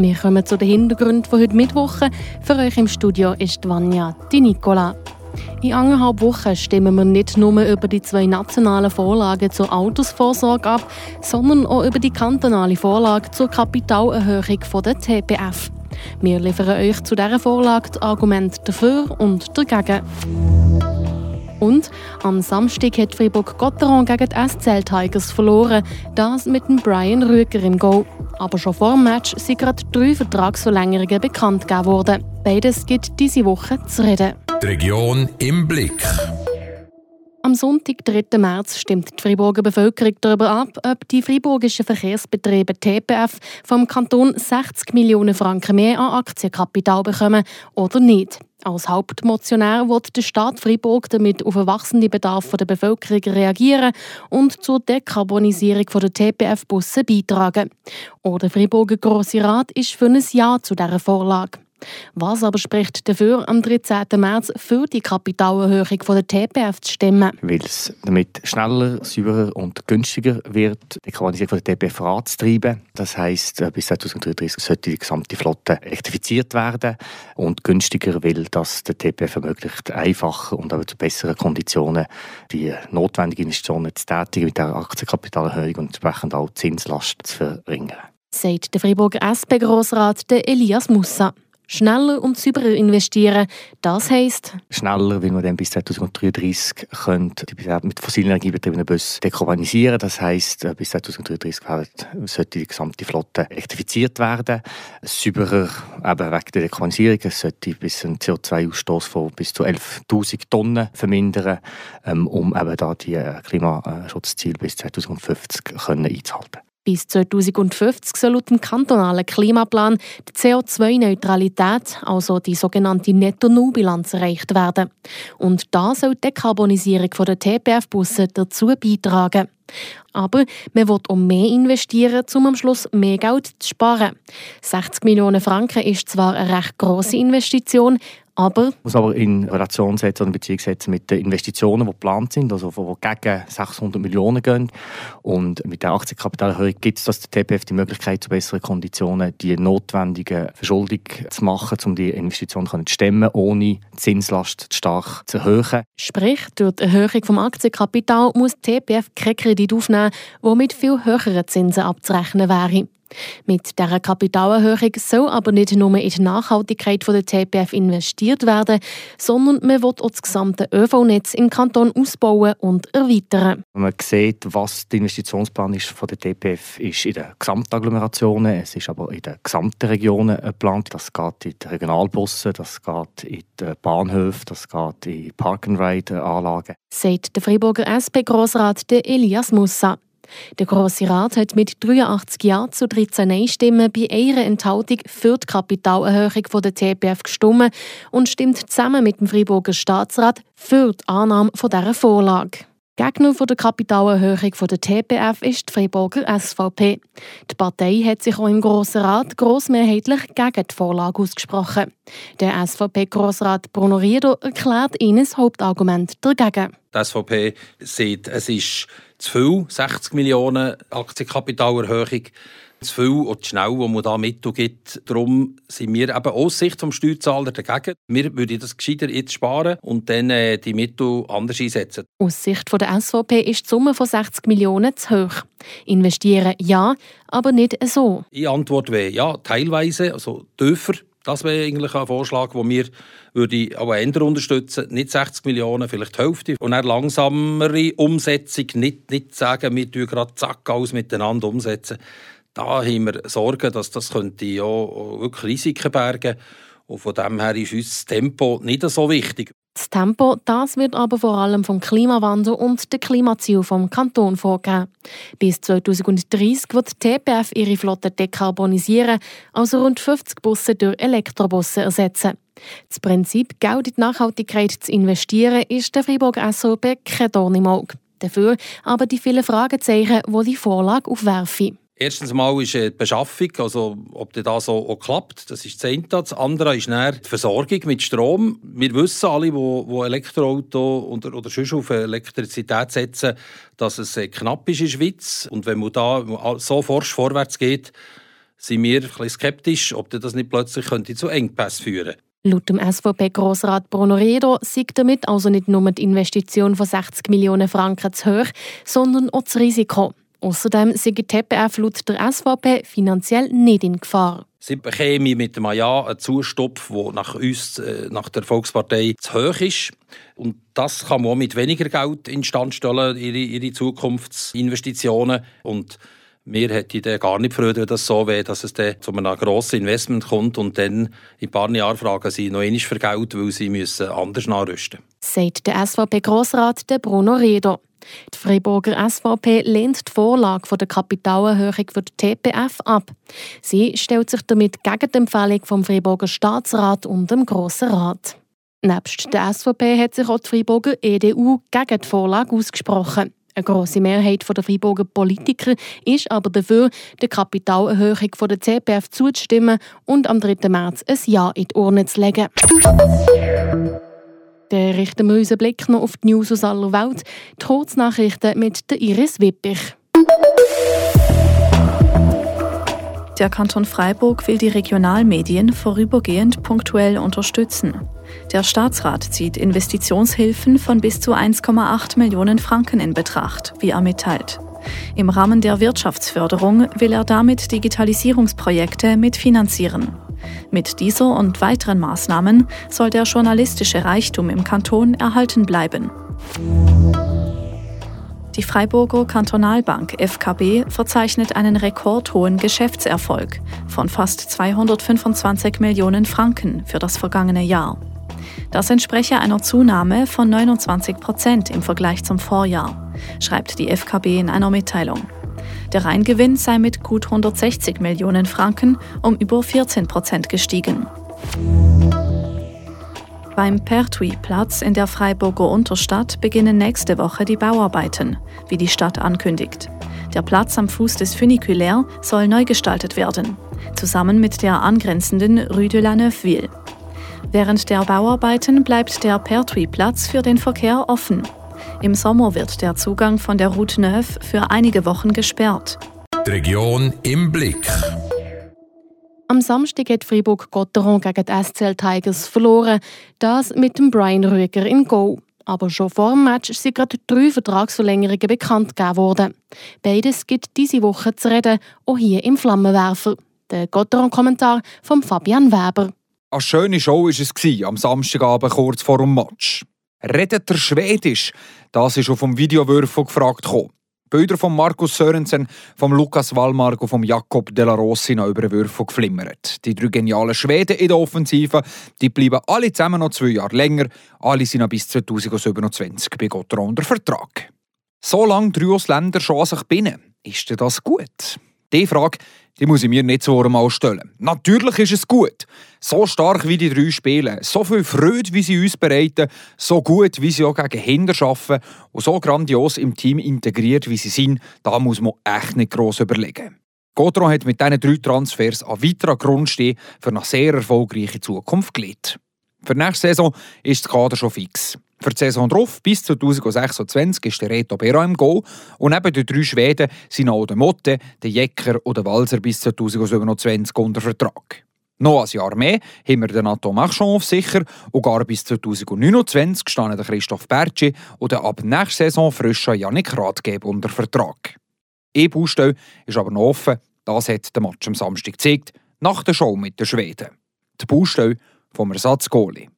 Wir kommen zu den Hintergründen von heute Mittwoch. Für euch im Studio ist Vanja Di Nicola. In anderthalb Wochen stimmen wir nicht nur über die zwei nationalen Vorlagen zur Altersvorsorge ab, sondern auch über die kantonale Vorlage zur Kapitalerhöhung der TPF. Wir liefern euch zu dieser Vorlage die Argumente dafür und dagegen. Und am Samstag hat Fribourg-Gotteron gegen die SCL Tigers verloren. Das mit dem Brian Rüger im Goal. Aber schon vor dem Match sind gerade drei Vertragsverlängerungen bekannt gegeben worden. Beides gibt diese Woche zu reden. Die Region im Blick. Am Sonntag, 3. März, stimmt die Freiburger Bevölkerung darüber ab, ob die freiburgischen Verkehrsbetriebe TPF vom Kanton 60 Millionen Franken mehr an Aktienkapital bekommen oder nicht. Als Hauptmotionär wird der Staat Freiburg damit auf den wachsenden Bedarf der Bevölkerung reagieren und zur Dekarbonisierung der TPF-Busse beitragen. Auch der Freiburger Grosse Rat ist für ein Ja zu dieser Vorlage. Was aber spricht dafür, am 13. März für die Kapitalerhöhung der TPF zu stimmen? Weil es damit schneller, sauberer und günstiger wird, die Karbonisierung der TPF voranzutreiben. Das heisst, äh, bis 2033 sollte die gesamte Flotte elektrifiziert werden und günstiger, weil das der TPF ermöglicht, einfacher und auch zu besseren Konditionen die notwendigen Investitionen zu tätigen mit der Aktienkapitalerhöhung und entsprechend auch die Zinslast zu verringern. Sagt der Freiburger SP-Grossrat Elias Mussa. Schneller und sauberer investieren, das heisst... Schneller, weil wir dann bis 2033 können mit fossilen Energie betriebenen Busse dekarbonisieren Das heisst, äh, bis 2033 sollte die gesamte Flotte elektrifiziert werden. Sauberer, eben wegen der Dekarbonisierung, es sollte bis einen CO2-Ausstoß von bis zu 11'000 Tonnen vermindern, ähm, um eben da die äh, Klimaschutzziele bis 2050 können einzuhalten. Bis 2050 soll laut dem kantonalen Klimaplan die CO2-Neutralität, also die sogenannte Netto-Null-Bilanz, erreicht werden. Und da soll die Dekarbonisierung der TPF-Busse dazu beitragen. Aber man will auch mehr investieren, um am Schluss mehr Geld zu sparen. 60 Millionen Franken ist zwar eine recht grosse Investition, aber muss aber in Relation setzen und Beziehung setzen mit den Investitionen, die geplant sind, also die gegen 600 Millionen gehen. Und mit der Aktienkapitalerhöhung gibt es das der TPF die Möglichkeit, zu besseren Konditionen die notwendige Verschuldung zu machen, um die Investitionen zu stemmen, ohne die Zinslast stark zu erhöhen. Sprich, durch die Erhöhung des Aktienkapitals muss die TPF keinen Kredit aufnehmen, der mit viel höheren Zinsen abzurechnen wäre. Mit dieser Kapitalerhöhung soll aber nicht nur in die Nachhaltigkeit der TPF investiert werden, sondern man will auch das gesamte ÖV-Netz im Kanton ausbauen und erweitern. Wenn man sieht, was der Investitionsplan ist von der TPF, ist in den Gesamtagglomerationen, es ist aber in den gesamten Regionen geplant. Das geht in die Regionalbusse, das geht in die Bahnhöfe, das geht in Park-and-Ride-Anlagen. Sagt der Freiburger SP-Grossrat Elias Mussa. Der Grosse Rat hat mit 83 Ja zu 13 Nein-Stimmen bei einer Enthaltung für die Kapitalerhöhung der TPF gestimmt und stimmt zusammen mit dem Freiburger Staatsrat für die Annahme dieser Vorlage. Gegner der Kapitalerhöhung der TPF ist die Freiburger SVP. Die Partei hat sich auch im Grossen Rat grossmehrheitlich gegen die Vorlage ausgesprochen. Der SVP-Grossrat Bruno Riedo erklärt Ihnen das Hauptargument dagegen. Die SVP sieht, es ist zu viel, 60 Millionen Aktienkapitalerhöhung, zu viel und zu schnell, wo man da Mittel gibt. Darum sind wir eben aus Sicht des Steuerzahler dagegen. Wir würden das gescheiter jetzt sparen und dann äh, die Mittel anders einsetzen. Aus Sicht der SVP ist die Summe von 60 Millionen zu hoch. Investieren ja, aber nicht so. Die Antwort wäre ja, teilweise, also tiefer. Das wäre eigentlich ein Vorschlag, den wir würde auch ändern unterstützen. Nicht 60 Millionen, vielleicht die Hälfte. Und eine langsamere Umsetzung. Nicht, nicht sagen, wir tun gerade zack alles miteinander umsetzen. Da haben wir Sorgen, dass das könnte ja wirklich Risiken bergen und von dem her ist uns das Tempo nicht so wichtig. Das Tempo das wird aber vor allem vom Klimawandel und den Klimaziel vom Kanton vorgegeben. Bis 2030 wird die TPF ihre Flotte dekarbonisieren, also rund 50 Busse durch Elektrobusse ersetzen. Das Prinzip, Geld in die Nachhaltigkeit zu investieren, ist der Freiburger SOP kein Dorn im Auge. Dafür aber die vielen Fragezeichen, die die Vorlage aufwerfen. Erstens mal ist die Beschaffung, also ob das so auch klappt, das ist das eine. Das andere ist die Versorgung mit Strom. Wir wissen alle, die Elektroauto oder, oder sonst auf Elektrizität setzen, dass es knapp ist in der Schweiz. Und wenn man da so forsch vorwärts geht, sind wir ein bisschen skeptisch, ob das nicht plötzlich könnte zu Engpässen führen könnte. Laut dem SVP-Grossrat Bruno Redo sieht damit also nicht nur die Investition von 60 Millionen Franken zu hoch, sondern auch das Risiko. Außerdem sei die TPF laut der SVP finanziell nicht in Gefahr. Sie bekäme mit dem Ja einen Zustopf, der nach uns, äh, nach der Volkspartei, zu hoch ist. Und das kann man auch mit weniger Geld instand stellen, ihre, ihre Zukunftsinvestitionen. Und mir hätte ich gar nicht Freude, wenn das so wäre, dass es dann zu einem grossen Investment kommt und dann in ein paar Jahren fragen sie noch einmal für Geld, weil sie müssen anders nachrüsten müssen. Sagt der SVP-Grossrat Bruno Redo. Die Freiburger SVP lehnt die Vorlage der Kapitalerhöhung für die TPF ab. Sie stellt sich damit gegen die Empfehlung vom Freiburger Staatsrat und dem Grossen Rat. Nebst der SVP hat sich auch die Freiburger EDU gegen die Vorlage ausgesprochen. Eine grosse Mehrheit der Freiburger Politiker ist aber dafür, der Kapitalerhöhung der CPF zuzustimmen und am 3. März ein Ja in die Urne zu legen. Dann richten wir unseren Blick noch auf die News aus aller Welt. Die Kurznachrichten mit der Iris Wippich. Der Kanton Freiburg will die Regionalmedien vorübergehend punktuell unterstützen. Der Staatsrat zieht Investitionshilfen von bis zu 1,8 Millionen Franken in Betracht, wie er mitteilt. Im Rahmen der Wirtschaftsförderung will er damit Digitalisierungsprojekte mitfinanzieren. Mit dieser und weiteren Maßnahmen soll der journalistische Reichtum im Kanton erhalten bleiben. Die Freiburger Kantonalbank FKB verzeichnet einen rekordhohen Geschäftserfolg von fast 225 Millionen Franken für das vergangene Jahr. Das entspreche einer Zunahme von 29 Prozent im Vergleich zum Vorjahr, schreibt die FKB in einer Mitteilung. Der Reingewinn sei mit gut 160 Millionen Franken um über 14 Prozent gestiegen. Beim Pertwee-Platz in der Freiburger Unterstadt beginnen nächste Woche die Bauarbeiten, wie die Stadt ankündigt. Der Platz am Fuß des Funiculaire soll neu gestaltet werden, zusammen mit der angrenzenden Rue de la Neufville. Während der Bauarbeiten bleibt der Pertwee-Platz für den Verkehr offen. Im Sommer wird der Zugang von der Route 9 für einige Wochen gesperrt. Die Region im Blick. Am Samstag hat Fribourg Gotteron gegen die SCL Tigers verloren. Das mit dem Brian Rüger in Go. Aber schon vor dem Match sind gerade drei Vertragsverlängerungen bekannt gegeben worden. Beides gibt diese Woche zu reden, auch hier im Flammenwerfer. Der Gotteron-Kommentar von Fabian Weber. Eine schöne Show war es am Samstagabend kurz vor dem Match. Redet er Schwedisch? Das ist auch vom Videowürfel gefragt gekommen. Bilder von Markus Sörensen, von Lukas Wallmark und von Jakob De La Rossi noch über den Würfel geflimmert. Die drei genialen Schweden in der Offensive, die bleiben alle zusammen noch zwei Jahre länger. Alle sind noch bis 2027 bei Gott unter Vertrag. So lange drei Ausländer schon an sich binnen. Ist das gut? Die Frage die muss ich mir nicht so einmal stellen. Natürlich ist es gut. So stark wie die drei spielen, so viel Freude, wie sie uns bereiten, so gut, wie sie auch gegen Hinder arbeiten und so grandios im Team integriert, wie sie sind, da muss man echt nicht gross überlegen. Godron hat mit diesen drei Transfers an weiterer Grund stehen für eine sehr erfolgreiche Zukunft gelegt. Für nächste Saison ist das Kader schon fix. Für die Saison drauf, bis 2026, ist der Reto Bera im Goal und neben den drei Schweden sind auch der Motte, der Jecker und der Walser bis 2027 unter Vertrag. Noch ein Jahr mehr haben wir den Nathan Marchand auf sicher und gar bis 2029 stehen der Christoph Bertschi und der ab nächster Saison frischer Janik Ratgeber unter Vertrag. Eine Baustelle ist aber noch offen, das hat der Match am Samstag gezeigt, nach der Show mit den Schweden. Die Baustelle vom Ersatzgoalie.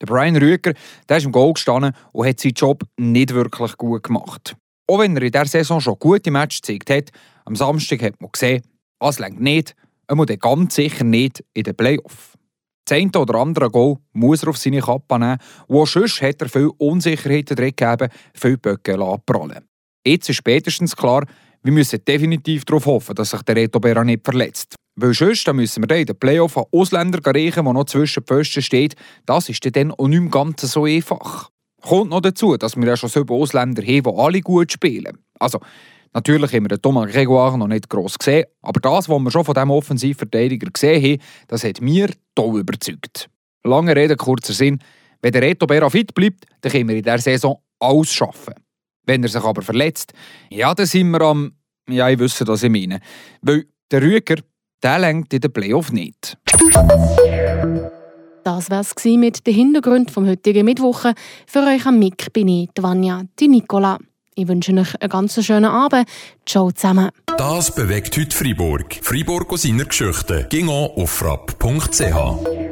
Der Brian Rüger der ist im Goal gestanden und hat seinen Job nicht wirklich gut gemacht. Auch wenn er in dieser Saison schon gute Matches gezeigt hat, am Samstag hat man gesehen, es längt nicht, er muss ganz sicher nicht in den Playoff. Das eine oder andere Goal muss er auf seine Kappe nehmen, und auch sonst hat er viel Unsicherheiten drin gegeben, viel Böcke abprallen. Jetzt ist spätestens klar, wir müssen definitiv darauf hoffen, dass sich der Reto Berra nicht verletzt. Weil sonst müssen wir in den Playoff an Ausländer reichen, der noch zwischen den Pfosten steht. Das ist dann auch nicht mehr ganz so einfach. Kommt noch dazu, dass wir ja schon so Ausländer haben, die alle gut spielen. Also, natürlich haben wir den Thomas Gregoire noch nicht gross gesehen, aber das, was wir schon von diesem Offensivverteidiger gesehen haben, das hat mir toll überzeugt. Lange Rede, kurzer Sinn. Wenn der Reto Berra fit bleibt, dann können wir in dieser Saison alles schaffen. Wenn er sich aber verletzt, ja, dann sind wir am. Ja, ich wüsste, was ich meine. Weil der Rüger, der lenkt in den Playoff nicht. Das war es mit den Hintergründen vom heutigen Mittwoch. Für euch am Mic bin ich, Vanja, die Nicola. Ich wünsche euch einen ganz schönen Abend. Ciao zusammen. Das bewegt heute Freiburg. Freiburg aus seiner Geschichte. Ging auf frapp.ch.